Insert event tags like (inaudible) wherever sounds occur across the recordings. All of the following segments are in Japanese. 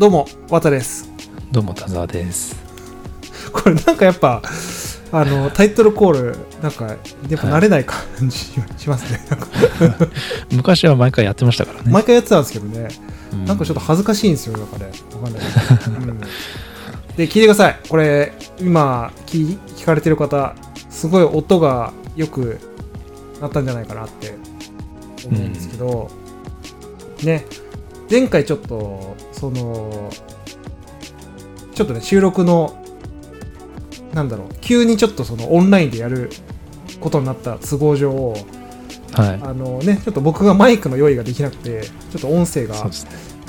どうも、わたです。どうも田沢です。これなんかやっぱ、あの、タイトルコール、なんか、やっぱ慣れない感じしますね。なんか昔は毎回やってましたからね。毎回やってたんですけどね、うんなんかちょっと恥ずかしいんですよ、なんかね。わかんない。うんで、聞いてください。これ、今聞、聞かれてる方、すごい音がよくなったんじゃないかなって思うんですけど、ね、前回ちょっと、その、ちょっとね、収録の、なんだろう、急にちょっとそのオンラインでやることになった都合上、はい。あのね、ちょっと僕がマイクの用意ができなくて、ちょっと音声がね。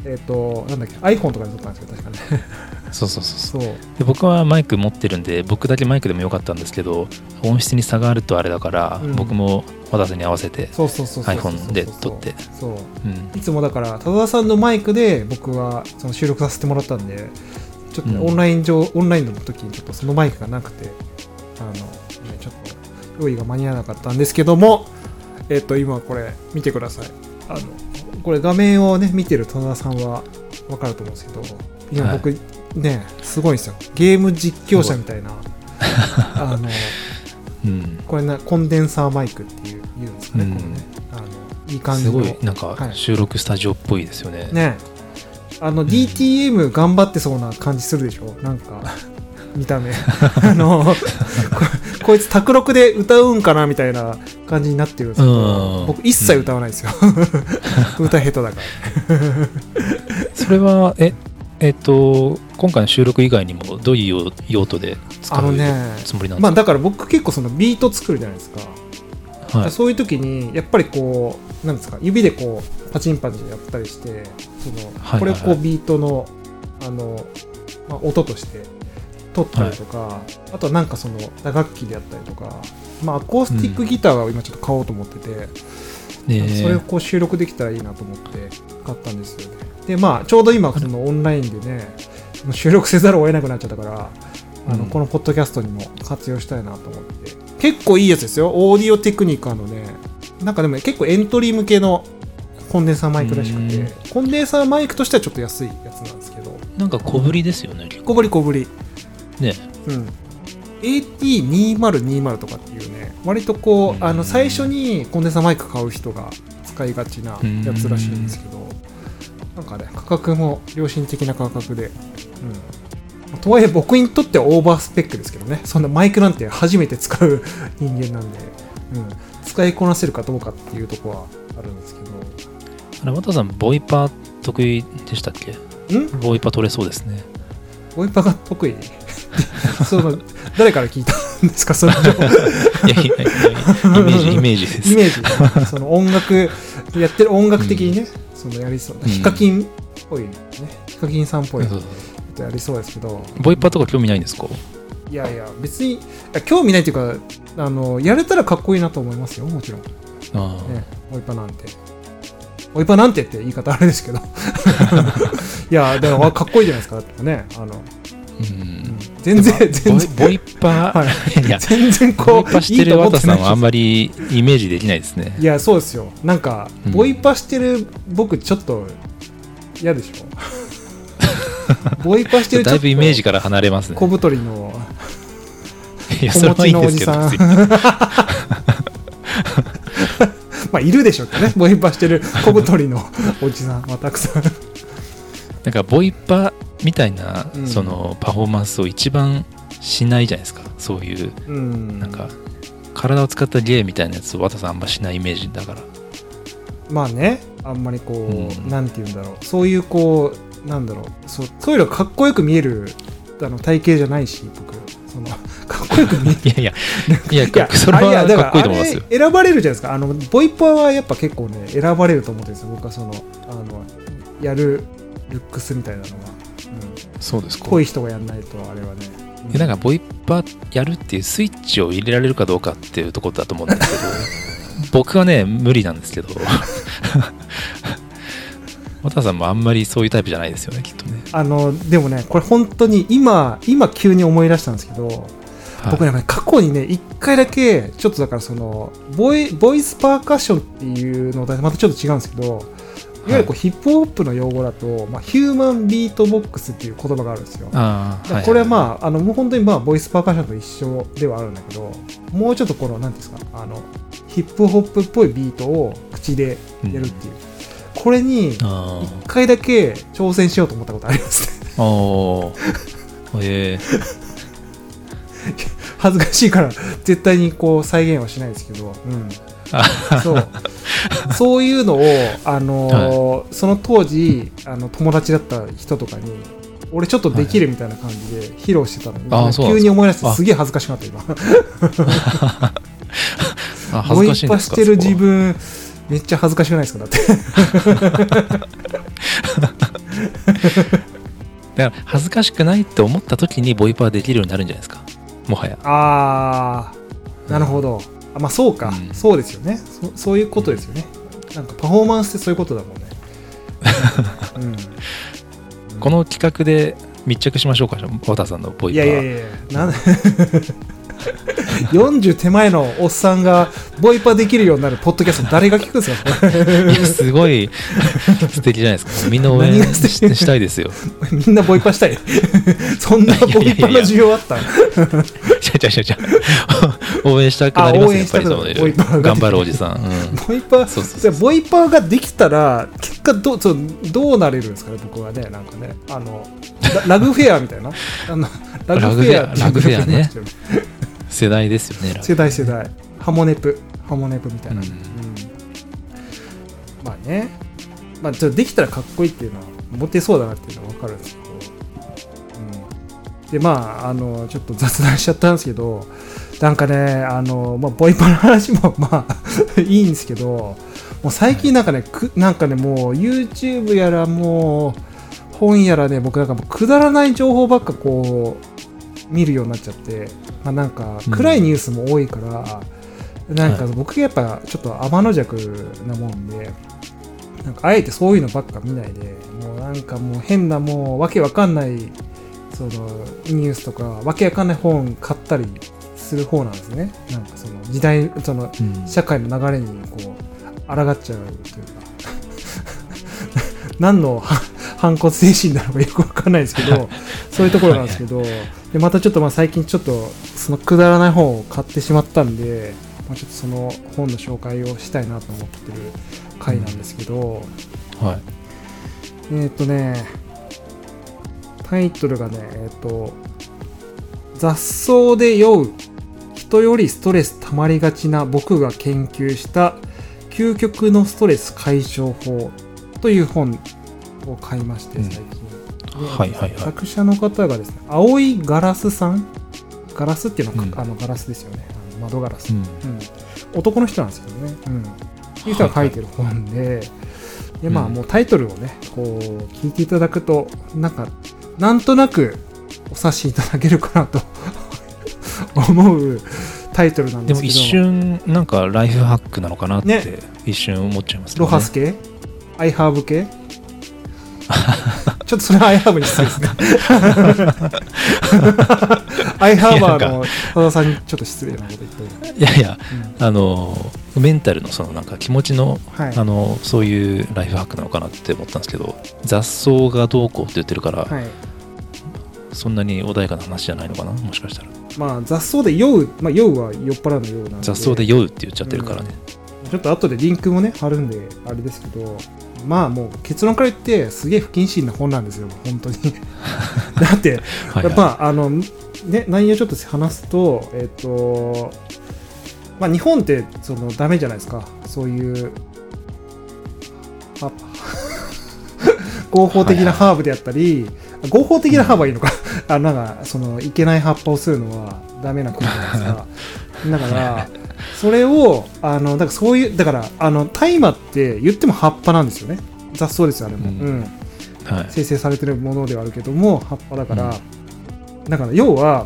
えっ、と、なんだっけ、iPhone とかで撮ったんですよ、確かね。そうそうそうそう。で僕はマイク持ってるんで、僕だけマイクでもよかったんですけど、音質に差があるとあれだから、うん僕も渡瀬に合わせてそうそうそうそうそう iPhone で撮って。そう。うん。いつもだから、多田さんのマイクで僕はその収録させてもらったんで、ちょっとね、うんオンライン上、オンラインの時にちょっとそのマイクがなくて、あの、ね、ちょっと用意が間に合わなかったんですけども、えっ、と、今これ見てください。あの、これ画面をね、見てる多田さんはわかると思うんですけど、今はい僕、ね、すごいんですよ。ゲーム実況者みたいな、あの、(laughs) うん。これな、コンデンサーマイクっていう、言うんですかね、うん。このね。あの、いい感じの。すごい、なんかはい。収録スタジオっぽいですよね。ね。あの DTM 頑張ってそうな感じするでしょ？なんか見た目。(laughs) あのここいつ卓録で歌うんかなみたいな感じになってるんですけどうん。僕一切歌わないですよ、(laughs) 歌下手だから。それは、え、えっと、今回の収録以外にもどういう用途で使うつもりなんですか？まあだから僕結構そのビート作るじゃないですか、はい。そういう時にやっぱりこうなんですか指でこうパチンパチンやったりしてその、はいはいこれをこうビートのあの、まあ、音として取ったりとか、あとはなんかその打楽器であったりとか、まあ、アコースティックギターを今ちょっと買おうと思ってて、ねそれをこう収録できたらいいなと思って買ったんですよねでまあちょうど今そのオンラインでね収録せざるを得なくなっちゃったからあのうん。このポッドキャストにも活用したいなと思って。結構いいやつですよ。オーディオテクニカのねなんかでも結構エントリー向けのコンデンサーマイクらしくうてコンデンサーマイクとしてはちょっと安いやつなんですけど。なんか小ぶりですよね。小ぶり小ぶり。ね。うん。AT2020 とかっていうね割とこううん。あの最初にコンデンサーマイク買う人が使いがちなやつらしいんですけどなんかね価格も良心的な価格で、うん、とはいえ僕にとってはオーバースペックですけどね。そんなマイクなんて初めて使う人間なんで、うん、使いこなせるかどうかっていうとこはあるんですけあれ、渡さん、ボイパー得意でしたっけ？どん？ボイパ取れそうですね。ボイパが得意？(laughs) その誰から聞いたんですか？その情報。(laughs) いやいやいや、イメージ、イメージです。イメージ。その音楽やってる音楽的にね、そのやりそうなうん。ヒカキンっぽいね。ヒカキンさんっぽいことやりそうですけど。ボイパーとか興味ないんですか？いやいや別に興味ないっていうかあのやれたらかっこいいなと思いますよもちろん、ああ、ね、ボイパなんて。ボイパなんてって言い方あれですけど。(laughs) (laughs) いやでもかっこいいじゃないですか。ねあの。全然全然。ボイパー、はい。いや、(laughs) 全然ボこうイパしてるいいと思ってない。渡さんはあんまりイメージできないですね。いやそうですよ。なんか、うん。ボイパしてる僕ちょっと嫌でしょ。(laughs) ボイパしてるだいぶイメージから離れますね。小太りのいや、小それはいいんですけど、(laughs) まあいるでしょうけどね。ボイパしてる小太りのおじさんはたくさん。なんかボイパみたいなうん。そのパフォーマンスを一番しないじゃないですか。そういう、うん。なんか、体を使った芸みたいなやつを渡さんあんましないイメージだから。まあねあんまりこう、うん。なんて言うんだろう。そういうこうなんだろう。そうそういうのがかっこよく見えるあの体型じゃないし僕。その (laughs) かっこよく見え (laughs) いやいや、いや、いやそれはかっこいいと思いますよ。選ばれるじゃないですか。あのボイパはやっぱ結構ね選ばれると思ってるんですよ。僕はそのあのやるルックスみたいなのが、うん、そうですか。濃い人がやんないとあれはね、でなんかボイパやるっていうスイッチを入れられるかどうかっていうところだと思うんですけど (laughs) 僕はね無理なんですけど。(laughs) 渡さんもあんまりそういうタイプじゃないですよねきっとね、あのでもねこれ本当に今今急に思い出したんですけど、はい。僕ね過去にね一回だけちょっとだからそのボイボイスパーカッションっていうのとまたちょっと違うんですけどいわゆるこうヒップホップの用語だと、まあ、ヒューマンビートボックスっていう言葉があるんですよ。これはまあ、あのもう本当にまあボイスパーカッションと一緒ではあるんだけど、もうちょっとこの、なんですか、あのヒップホップっぽいビートを口でやるっていう、これにあ1回だけ挑戦しようと思ったことありますね。あ。おー。え (laughs) 恥ずかしいから、絶対にこう再現はしないですけど、うん、そう。そういうのを、あのーその当時あの友達だった人とかに俺ちょっとできるみたいな感じで披露してたの。に、あそうなんですか。急に思い出してすげえ恥ずかしくなった今。(laughs) 恥ずボイパかしいしてる自分めっちゃ恥ずかしくないですかだって。(laughs) だから恥ずかしくないって思った時にボイパーできるようになるんじゃないですか。もはや。あーなるほど、あまあそうか、うん。そうですよね。そそういうことですよね。なんかパフォーマンスってそういうことだもんね、(laughs) うん。この企画で密着しましょうか和田さんのボイいパー。やいやいやなん (laughs) (laughs) 40手前のおっさんがボイパできるようになるポッドキャスト誰が聞くんですか？いやすごい (laughs) 素敵じゃないですか。みんな応援ししたいですよ。みんなボイパしたい？(laughs) そんなボイパの需要あった？応援したくなりますねやっぱりそ頑張るおじさん、うん、ボイパそうそうボイパーができたら結果どうそうどうなれるんですかね僕はね。なんかねあのララグフェアみたいな？あのラグフェアラグフェアね世代ですよね世代世代。ハモネプ。ハモネプみたいな、うん。うん。まあね。まあちょっとできたらかっこいいっていうのはモテそうだなっていうのは分かるんですけど、うん、でまああのちょっと雑談しちゃったんですけどなんかねあの、まあ、ボイパの話も (laughs) まあいいんですけどもう最近なんかねくなんかねもう YouTube やらもう本やらね僕なんかもうくだらない情報ばっかこう見るようになっちゃって、まあ、なんか暗いニュースも多いから、なんかはい。僕やっぱちょっと天の弱なもんでなんかあえてそういうのばっか見ないでもうなんかもう変なもうわけわかんないそのニュースとかわけわかんない本買ったりする方なんですね。なんかその時代そのうん。社会の流れにこう抗っちゃうというか。(laughs) 何のは反骨精神なのかよくわかんないですけどそういうところなんですけど、でまたちょっとまあ最近ちょっとそのくだらない本を買ってしまったんで、まあ、ちょっとその本の紹介をしたいなと思ってる回なんですけど、はい。えーっ、とねタイトルがねえーっ、と雑草で酔う人よりストレス溜まりがちな僕が研究した究極のストレス解消法という本を買いましてうん。最近、ではいはいはい。作者の方がですね青いガラスさん？ガラスっていうのは、うん。あのガラスですよね。窓ガラス、うん。うん。男の人なんですけどね、うん、いう人が書いてる本で、でまあうん。もうタイトルをねこう聞いていただくとなんかなんとなくお察しいただけるかなと (laughs) 思うタイトルなんでけど。ですも一瞬なんかライフハックなのかなっね。て一瞬思っちゃいますね。ロハス系アイハーブ系？(laughs) ちょっとそれはアイハーブに失礼ですね。(laughs) アイハーバーの多田さんにちょっと失礼なこと言ってる、いやいやうん。あのメンタルのそのなんか気持ちのはい。あのそういうライフハックなのかなって思ったんですけど雑草がどうこうって言ってるから、はい。そんなに穏やかな話じゃないのかな？もしかしたら。まあ雑草で酔う、まあ、酔うは酔っ払うの酔うな雑草で酔うって言っちゃってるからね、ちょっと後でリンクもね貼るんであれですけどまあもう結論から言ってすげえ不謹慎な本なんですよ本当に。(laughs) だって (laughs) はいはい。まああのね内容ちょっと話すとえっ、とまあ日本ってそのダメじゃないですか。そういうは (laughs) 合法的なハーブであったり、合法的なハーブはいいのか、あなんかそのいけない葉っぱをするのはダメな国じゃないですか。だからそれをあのだからそういうだからあの大麻って言っても葉っぱなんですよね。雑草ですよあれも、うん。うん。はい。生成されてるものではあるけども葉っぱだから、だから要は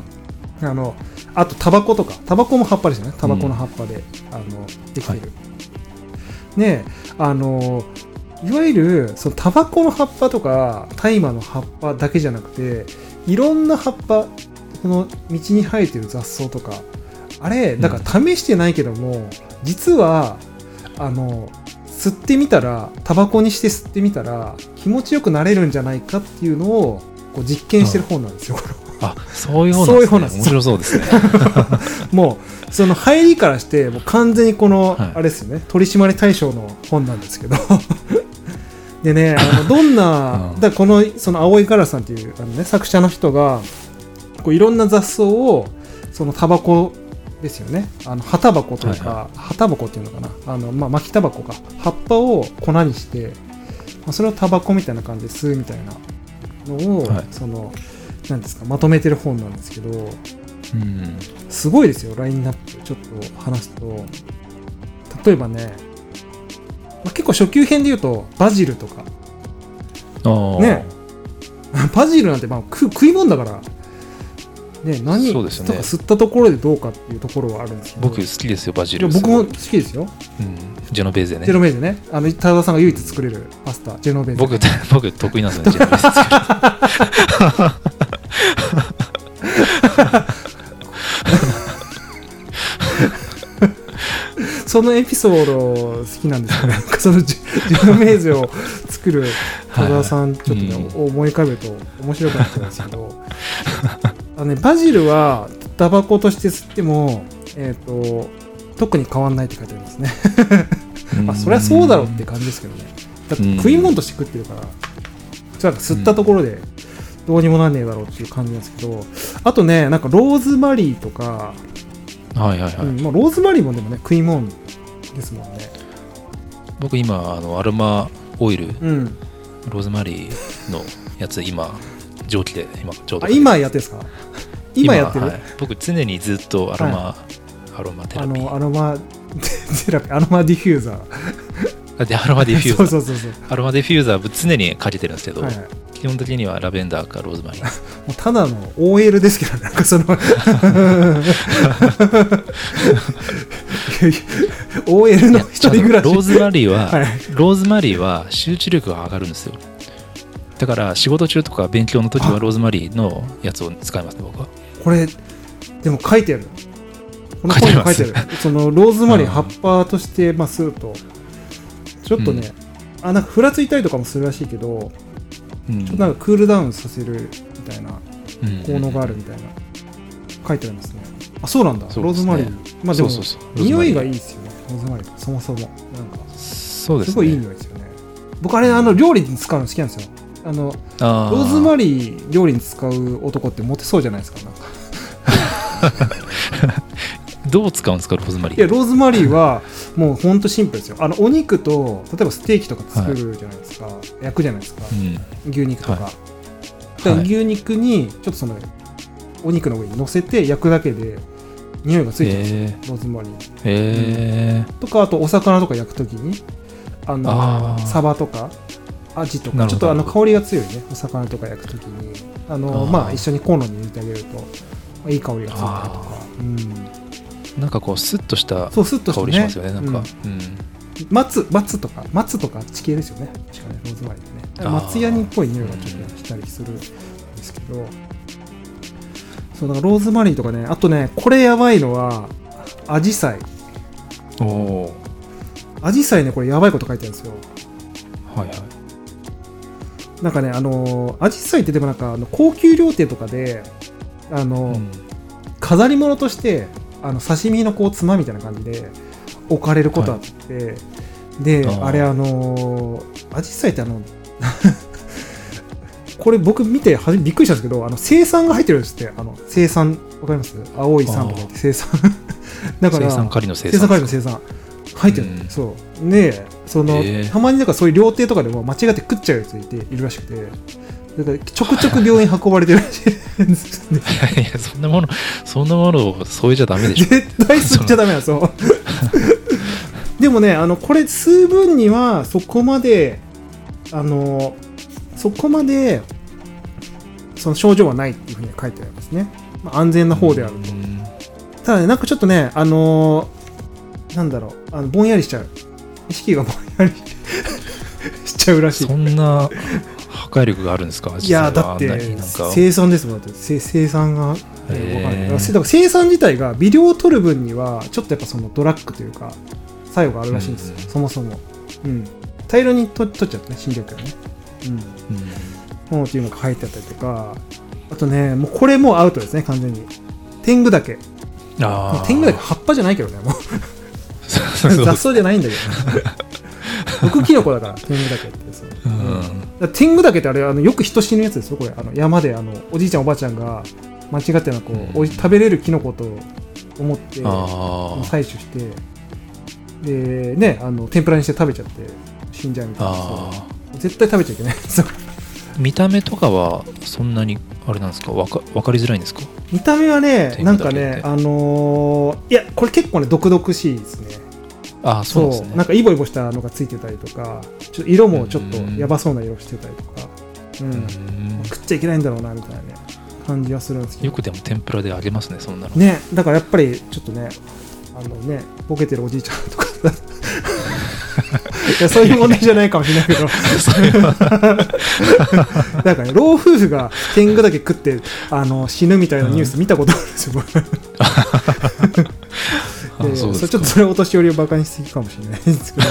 あのあとタバコとかタバコも葉っぱですよね。タバコの葉っぱで、あのできてる、ねあのいわゆるそのタバコの葉っぱとか大麻の葉っぱだけじゃなくていろんな葉っぱこの道に生えてる雑草とかあれだから試してないけども、実はあの吸ってみたらタバコにして吸ってみたら気持ちよくなれるんじゃないかっていうのをこう実験してる本なんですよ、あそういう本そういう本なんです。面白そうですね。(laughs) もうその入りからしてもう完全にこの、はい。あれですよね取締り対象の本なんですけど。(laughs) でねあのどんな、うん。だこのその青いカラスさんっていうあの、ね、作者の人がこういろんな雑草をそのタバコですよね。あの葉タバコというか、はい葉タバコっていうのかな。あの、まあ、巻きタバコか。葉っぱを粉にして、まあ、それをタバコみたいな感じで吸うみたいなのを、はい。そのなんですかまとめてる本なんですけどうん。すごいですよ、ラインナップ。ちょっと話すと。例えばね、まあ、結構初級編で言うと、バジルとか。ね。バジルなんてまあ食食い物だから、ね、何そうですよねとか吸ったところでどうかっていうところはあるんですけど。僕好きですよバジル僕も好きですよ。うん、ジェノベーゼねジェノベーゼね。あの、田田さんが唯一作れるパスタ、ジェノベーゼ。僕 (laughs) 僕得意なんですよねジェノベーゼ (laughs) そのエピソード好きなんですよね。そのジェノベーゼを作る田田さん、ちょっとね、う思い浮かべると面白かったんですけど、あのね、バジルはタバコとして吸っても、えっ、と、特に変わんないって書いてありますね。ま (laughs) あ、そりゃそうだろうって感じですけどね。だって食い物として食ってるから、じゃあ吸ったところでどうにもなんねえだろうっていう感じなんですけど、あとね、なんかローズマリーとか、はいはいはい、うんまあ、ローズマリーもでもね、食い物ですもんね。僕今あのアロマオイルうん。ローズマリーのやつ今蒸気で今ちょうどあ、今やってるんですか？今やってる、はい。僕常にずっとアロマ、アロマテラピー。の、アロマ、(laughs) テラピー、アロマディフューザー。あでアロマディフューザー。そうそうそう。アロマディフューザー常にかけてるんですけど、はいはい、基本的にはラベンダーかローズマリー。もうただの OL ですけどね、なんかその (laughs) (laughs) OL の一人暮らし。ローズマリーは、はい。ローズマリーは集中力が上がるんですよだから仕事中とか勉強の時はローズマリーのやつを使いますね僕はこれ、でも書いてある。この本に書いてある。そのローズマリーうん葉っぱとして、まあ、吸うと、ちょっとね、あ、なんかふらついたりとかもするらしいけど、うんちょっとなんかクールダウンさせるみたいなうん効能があるみたいな、書いてありますね。あ、そうなんだ。ねローズマリー。まあでも、そうそうそう匂いがいいですよね、ローズマリー。そもそも。なんか、そうですねすごいいい匂いですよね。僕、あれ、あの、料理に使うの好きなんですよ。あの、あローズマリー料理に使う男ってモテそうじゃないですか。なんかー (laughs) どう使うんですかローズマリいや、ーローズマリーはもうほんとシンプルですよ。あの、お肉と、例えばステーキとか作るじゃないですか。焼くじゃないですか。うん牛肉とか。はい牛肉に、ちょっとその、お肉の上に乗せて焼くだけで、匂いがついてるんですよ。へローズマリー。えとかあとお魚とか焼くときにあのサバとかアジとかちょっとあの香りが強いねお魚とか焼くときに。あのまあ一緒にコンロに入れてあげると、まあ、いい香りがついたりとか。あ、うん、ーなんかこうスッとした香りしますよねなんか、うん。うん。松松とか松とか地形ですよね。確かねローズマリーってね松ヤニっぽい匂いがちょっとしたりするんですけど。そうだからローズマリーとかねあとねこれやばいのはアジサイ。おおアジサイねこれやばいこと書いてあるんですよ。はいはいなんかね、あのー、アジサイってでもなんか、あの高級料亭とかで、あのーうん。飾り物として、あの刺身のこう、つまみたいな感じで置かれることあって、で、あー。あれ、あのー、アジサイってあの、(laughs) これ僕見てはじびっくりしたんですけど、あの、生産が入ってるんですって、あの、生産、わかります？青い酸とか言って生産。(laughs) だから、生産狩りの生生産産会の生産。入ってる、うん。そう。でその、へーたまになんかそういう料亭とかでも間違って食っちゃうやついているらしくて。だからちょくちょく病院運ばれてるらしいんですね。いやそんなものそんなものを添えちゃダメでしょ。絶対吸っちゃダメなんですよ (laughs) でもねあのこれ吸う分にはそこまであのそこまでその症状はないっていうふうには書いてありますね、まあ、安全な方であると。うん。ただね、なんかちょっとね、あのーなんだろう、あのぼんやりしちゃう。意識がぼんやりしちゃうらしい。そんな破壊力があるんですか？いや、だって生産ですもん、だってせ生産が、生産自体が微量を取る分には、ちょっとやっぱそのドラッグというか、作用があるらしいんですよ、うん。そもそも。うん、大量にと取っちゃってね新緑をね、うん、うん。っていうのが書いてあったりとか。あとねもうこれもうアウトですね完全に。天狗岳ああ天狗岳葉っぱじゃないけどねもう雑草じゃないんだけど。ね毒キノコだから天狗岳ってそううん。天狗岳ってあれあのよく人死ぬやつですよこれ。あの山であのおじいちゃんおばあちゃんが間違ってなこう、うん。食べれるキノコと思ってあ採取してでねあの天ぷらにして食べちゃって死んじゃうみたいな絶対食べちゃいけない。(laughs) 見た目とかはそんなにあれなんですか？わか分かりづらいんですか？見た目はね天なんかねあのーいやこれ結構ね毒々しいですねああそうなんですね。なんかイボイボしたのがついてたりとかちょっと色もちょっとやばそうな色してたりとか、うん。うん食っちゃいけないんだろうなみたいなね感じはするんですけど。よくでも天ぷらで揚げますねそんなの。ねだからやっぱりちょっとねあのねボケてるおじいちゃんとか (laughs) いやそういう問題じゃないかもしれないけど。なんかね老夫婦が天狗だけ食ってあの死ぬみたいなニュース見たことあるんですよ、う (laughs) でそれちょっとそれお年寄りをバカにしすぎかもしれないですけど。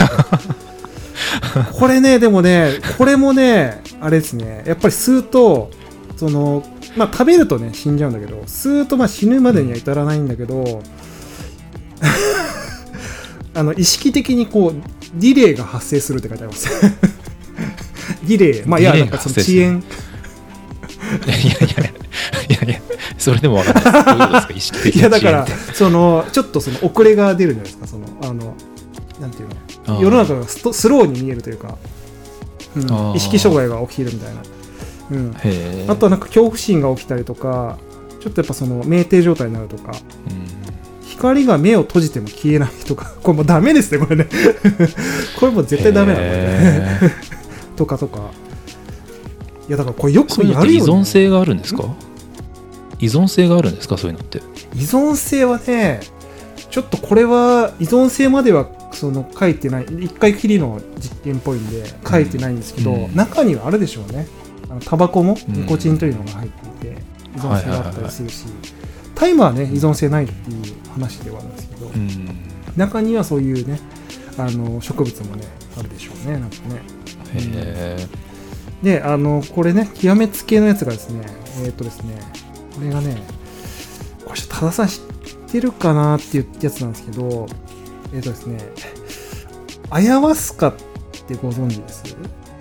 (laughs) これねでもねこれもねあれですね。やっぱり吸うとそのまあ食べるとね死んじゃうんだけど吸うとまあ死ぬまでには至らないんだけど (laughs) あの意識的にこうディレイが発生するって書いてあります。(laughs) ディレイ。まあいやなんかその遅延。いやいやそれでも分かんないです。どういうことですか？意識的いやだからそのちょっとその遅れが出るじゃないですかそのあのなんていうの？世の中がストスローに見えるというか、うん。意識障害が起きるみたいな、うん、あとはなんか恐怖心が起きたりとかちょっとやっぱその酩酊状態になるとか。うん光が目を閉じても消えないとか。(laughs) これもうダメですねこれね。(laughs) これもう絶対ダメなのね。(laughs) とかとか。いやだからこれよくやるよ、ね、存性があるんですか？依存性があるんですかそういうのって？依存性はねちょっとこれは依存性まではその書いてない。一回きりの実験っぽいんで書いてないんですけど、うん。中にはあるでしょうね。あのタバコもうん。ニコチンというのが入っていて依存性があったりするし。タイマーはね依存性ないっていう話ではあるんですけど、うん。中にはそういうねあの植物もねあるでしょうねなんかね。へえであのこれね極めつけのやつがですねえーっ、とですねこれがねこれちょっと多田さん知ってるかなっていうやつなんですけどえーっ、とですねアヤワスカってご存知です？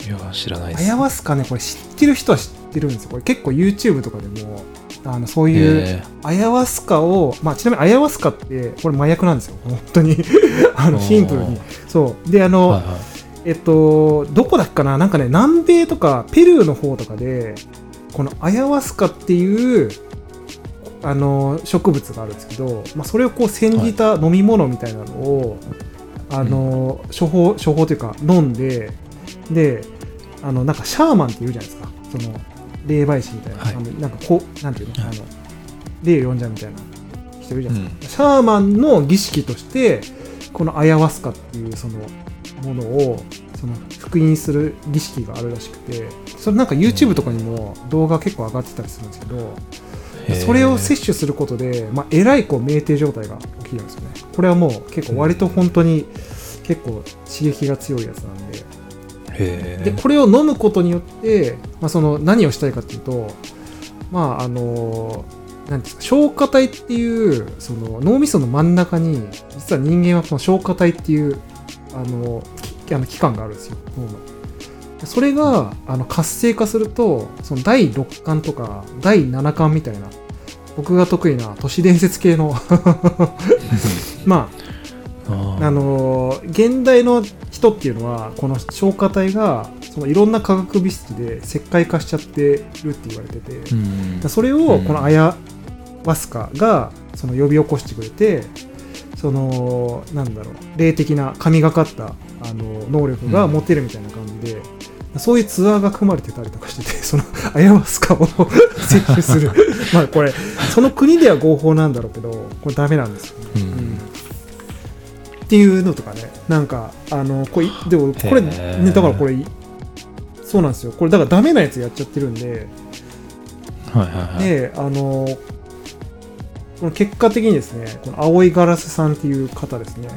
いや知らないです。アヤワスカねこれ知ってる人は知ってるんですよ。これ結構 YouTube とかでもあのそういうへアヤワスカを、まあ、ちなみにアヤワスカってこれ麻薬なんですよ。本当に。(laughs) あのシンプルに。そう。であーの、はいはい。えっと、どこだっかな？なんかね、南米とかペルーの方とかで、このアヤワスカっていう、あの、植物があるんですけど、まあ、それをこう煎じた飲み物みたいなのを、あの、処方、処方というか飲んで、で、あの、なんかシャーマンって言うじゃないですか。その、霊媒師みたいな、はい。なんかこう、なんていうの、はい。あの、霊を呼んじゃうみたいな。人いるじゃないですか。うん。シャーマンの儀式としてこのアヤワスカっていうそのものをその復員する儀式があるらしくてそれなんか YouTube とかにも動画結構上がってたりするんですけど、それを摂取することで、まあ、えらいこう酩酊状態が起きるんですよね。これはもう結構割と本当に結構刺激が強いやつなんで。でこれを飲むことによって、まあ、その何をしたいかっていうとまああのなんていうんですか消化体っていうその脳みその真ん中に実は人間はこの消化体っていうあのきあの器官があるんですよ。脳のでそれがあの活性化するとその第6巻とか第7巻みたいな僕が得意な都市伝説系の (laughs) まあああのー現代の人っていうのはこの消化体がそのいろんな化学物質で石灰化しちゃってるって言われてて、うん。それをこのアヤワスカがその呼び起こしてくれてそのなんだろう霊的な神がかったあの能力が持てるみたいな感じで、そういうツアーが組まれてたりとかしてて (laughs) そのアヤワスカを摂取する。(laughs) まあこれその国では合法なんだろうけどこれダメなんですよね。うん。うん。っていうのとかねなんかあのこれでもこれ、へね、ーだからこれそうなんですよ。これだからダメなやつやっちゃってるんで、はいはいはい。であのこの結果的にですねこの青いガラスさんっていう方ですね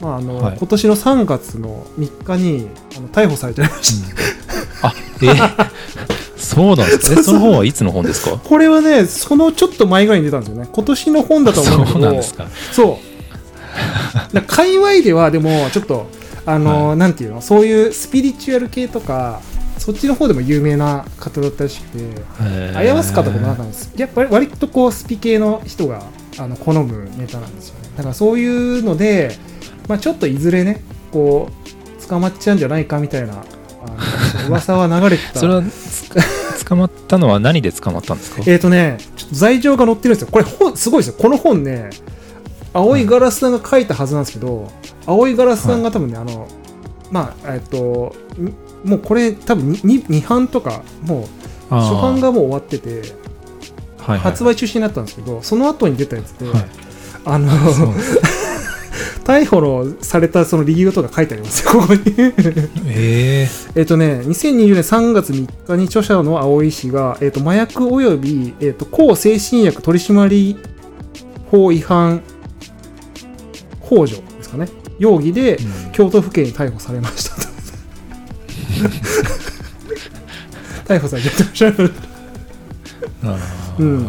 まああのはい。今年の3月の3日にあの逮捕されちゃいました、あえそうなんですかそうその本はいつの本ですか？これはねそのちょっと前ぐらいに出たんですよね。今年の本だと思うんだけそうどなんですか。そう。界隈ではでもちょっとあの、はい。なんていうの？そういうスピリチュアル系とかそっちの方でも有名な方だったらしくてアヤワスカとかもなんかやっぱり割とこうスピ系の人があの好むネタなんですよね。だからそういうので、まあ、ちょっといずれねこう捕まっちゃうんじゃないかみたいな噂は流れてた。それはつ捕まったのは何で捕まったんですか？えっ、とねちょっと罪状が載ってるんですよ。これ本すごいですよ。この本ね青いガラスさんが書いたはずなんですけど、青いガラスさんが多分ね、あのまあえっ、とんもうこれ多分 2, 2版とかもう初版がもう終わっててはいはい発売中止になったんですけどその後に出たやつで、はい。あの逮捕のされたその理由とか書いてありますよ (laughs) ここに。ええっとね2020年3月3日に著者の青井氏が、えっと麻薬及び、えっと抗精神薬取締法違反幇助ですかね。容疑でーうん。京都府警に逮捕されましたと。(laughs) (laughs) 逮捕されちゃってましたうん。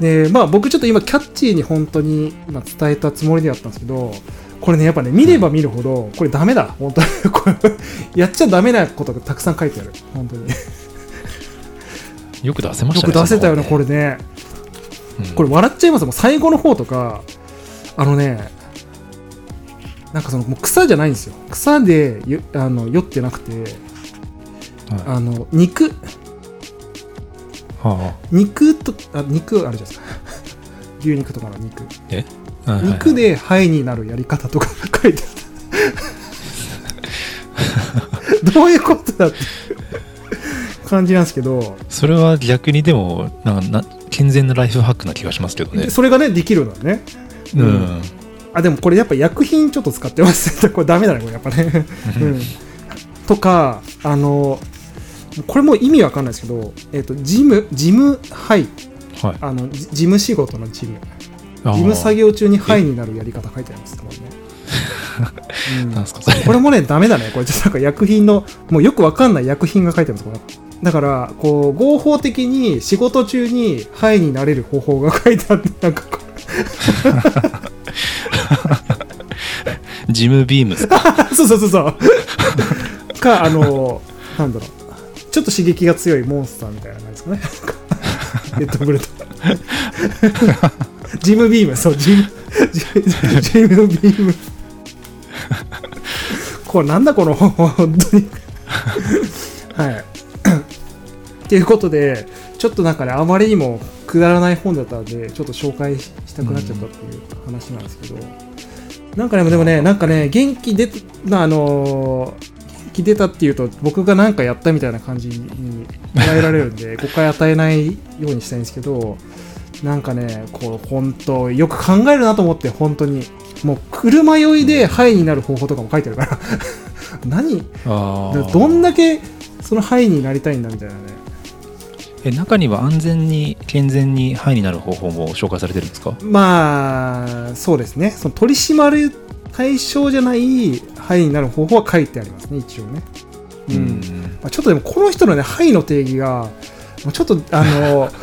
でまあ僕ちょっと今キャッチーに本当に今伝えたつもりでやったんですけどこれねやっぱね見れば見るほどこれダメだ。本当に。これやっちゃダメなことがたくさん書いてある。本当に。よく出せましよたねく出せたよねそこれね。これ笑っちゃいますもん。最後の方とかあのねなんかそのもう草じゃないんですよ。草でよあの酔ってなくてはい。あの肉は肉とあ肉あるじゃないですか。(laughs) 牛肉とかの肉。あはいはいはい。肉でハイになるやり方とか書いてあ (laughs) どういうことだって感じなんですけど、それは逆にでもなんかな健全なライフハックな気がしますけどね。それがねできるんだね。ううん。んあでもこれやっぱ薬品ちょっと使ってます。ね (laughs) これダメだねこれやっぱね、うん、とかあのこれもう意味わかんないですけど、えっと事務事務はいはい。あのじ事務仕事の事務事務作業中にハイになるやり方書いてありますからね、う (laughs) んなんすかそれ。これもねダメだね。これちょっとなんか薬品のもうよくわかんない薬品が書いてあるんです。だからこう合法的に仕事中にハイになれる方法が書いてあって (laughs) なんかこジムビーム (laughs) そうそうそうそう。かあのなんだろうちょっと刺激が強いモンスターみたいな感じですかね。レッドブルとジムビームそう。ジムジムビーム。これなんだこの本本当に。はい。っていうことでちょっとなんかねあまりにもくだらない本だったのでちょっと紹介したくなっちゃったっていう話なんですけど、なんかねでもねなんかね元気出あのー気出たっていうと僕が何かやったみたいな感じに捉えられるんで (laughs) 誤解与えないようにしたいんですけどなんかねこう本当よく考えるなと思って本当にもう車酔いでハイになる方法とかも書いてあるから。(laughs) 何？どんだけそのハイになりたいんだみたいなね。え中には安全に健全にハイになる方法も紹介されてるんですか？まあそうですね。その取り締まる対象じゃないハイになる方法は書いてありますね一応ね。うん、まあ、ちょっとでもこの人のねハイの定義がもうちょっとあの (laughs)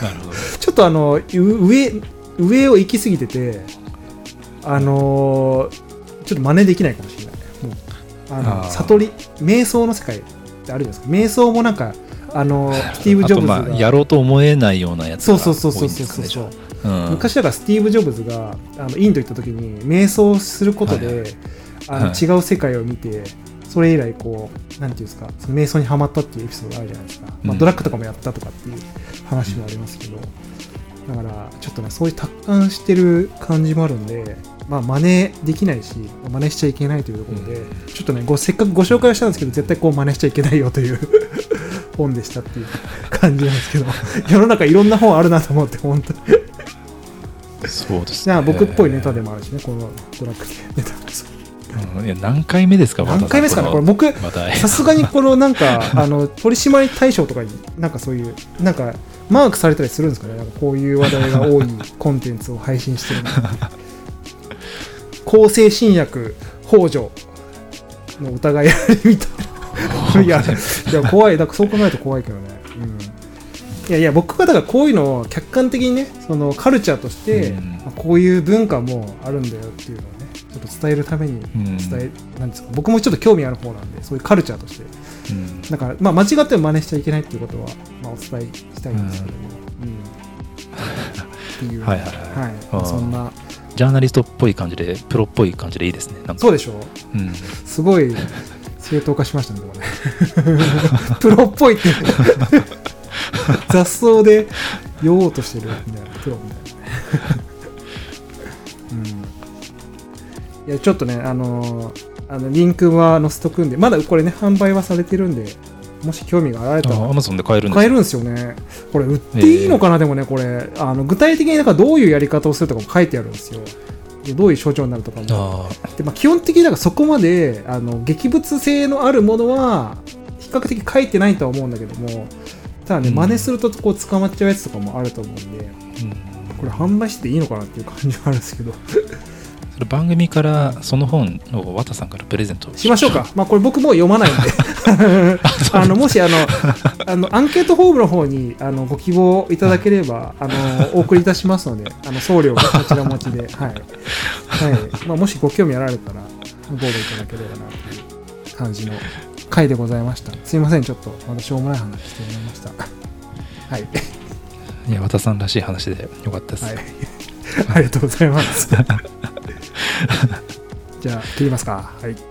(laughs) ちょっとあのう上上を行き過ぎててあのちょっと真似できないかもしれない。もうあのあー。悟り瞑想の世界ってあるじゃないですか。瞑想もなんかあの (laughs) スティーブ・ジョブズがやろうと思えないようなやつがそうそうそうそうそうそううん。昔だからスティーブ・ジョブズがあのインド行った時に瞑想することで、はいはいあのはい。違う世界を見てそれ以来こうなんていうんですかその瞑想にはまったっていうエピソードあるじゃないですか、まあ、うんドラッグとかもやったとかっていう話もありますけど、だからちょっとねそういう達観してる感じもあるんでまあ真似できないし真似しちゃいけないというところで、ちょっとねごせっかくご紹介をしたんですけど絶対こう真似しちゃいけないよという (laughs) 本でしたっていう感じなんですけど (laughs) 世の中いろんな本あるなと思って本当。にそうですじゃあ僕っぽいネタでもあるしね、このドラッグ系ネタうん。いや何回目ですか何回目ですかね？これ僕さすがにこのなんか (laughs) あの取締り対象とかになんかそういうなんかマークされたりするんですかね？なんかこういう話題が多いコンテンツを配信してるの。(laughs) 向精神薬北条の疑いありみたいな。(laughs) いやいや怖い。だからそう考えると怖いけどね、うん、いやいや僕はだからこういうのを客観的にねそのカルチャーとして、こういう文化もあるんだよっていうのをねちょっと伝えるためにうん。伝え、なんですか僕もちょっと興味ある方なんでそういうカルチャーとして。うん。だから、まあ、間違っても真似しちゃいけないっていうことは、まあ、お伝えしたいんですけども、うん。(laughs) っていう、はいはい。はい。はいそんな。ジャーナリストっぽい感じでプロっぽい感じでいいですね。そうでしょう。うん。すごい正当化しましたね、ね。(laughs) プロっぽいって。(laughs) 雑草で酔おうとしてるみたいな、プロみたいな。いや、ちょっとね、あのーあのリンクは載せとくんで、まだこれね、販売はされてるんで、もし興味があられたらアマゾンで買えるんです買えるんですよね。これ売っていいのかな、でもね、これ、あの具体的になんかどういうやり方をするとかも書いてあるんですよ。でどういう症状になるとかも。あでまあ、基本的になんかそこまであの劇物性のあるものは比較的書いてないとは思うんだけどもただねうん真似するとこう捕まっちゃうやつとかもあると思うんでーうんこれ販売していいのかなっていう感じはあるんですけど番組からその本を綿さんからプレゼントしましょう。か、まあ、これ僕もう読まないんで。(laughs) あのもしあのあのアンケートフォームの方にあのご希望いただければあのお送りいたしますのであの送料もこちら持ちで、(laughs) はい。はい。まあ、もしご興味あられたらご応募いただければなという感じの回でございました。すいませんちょっとまたしょうもない話してみました。はい、いや綿さんらしい話でよかったです、はい、(laughs) ありがとうございます (laughs) じゃあ切りますか。はい。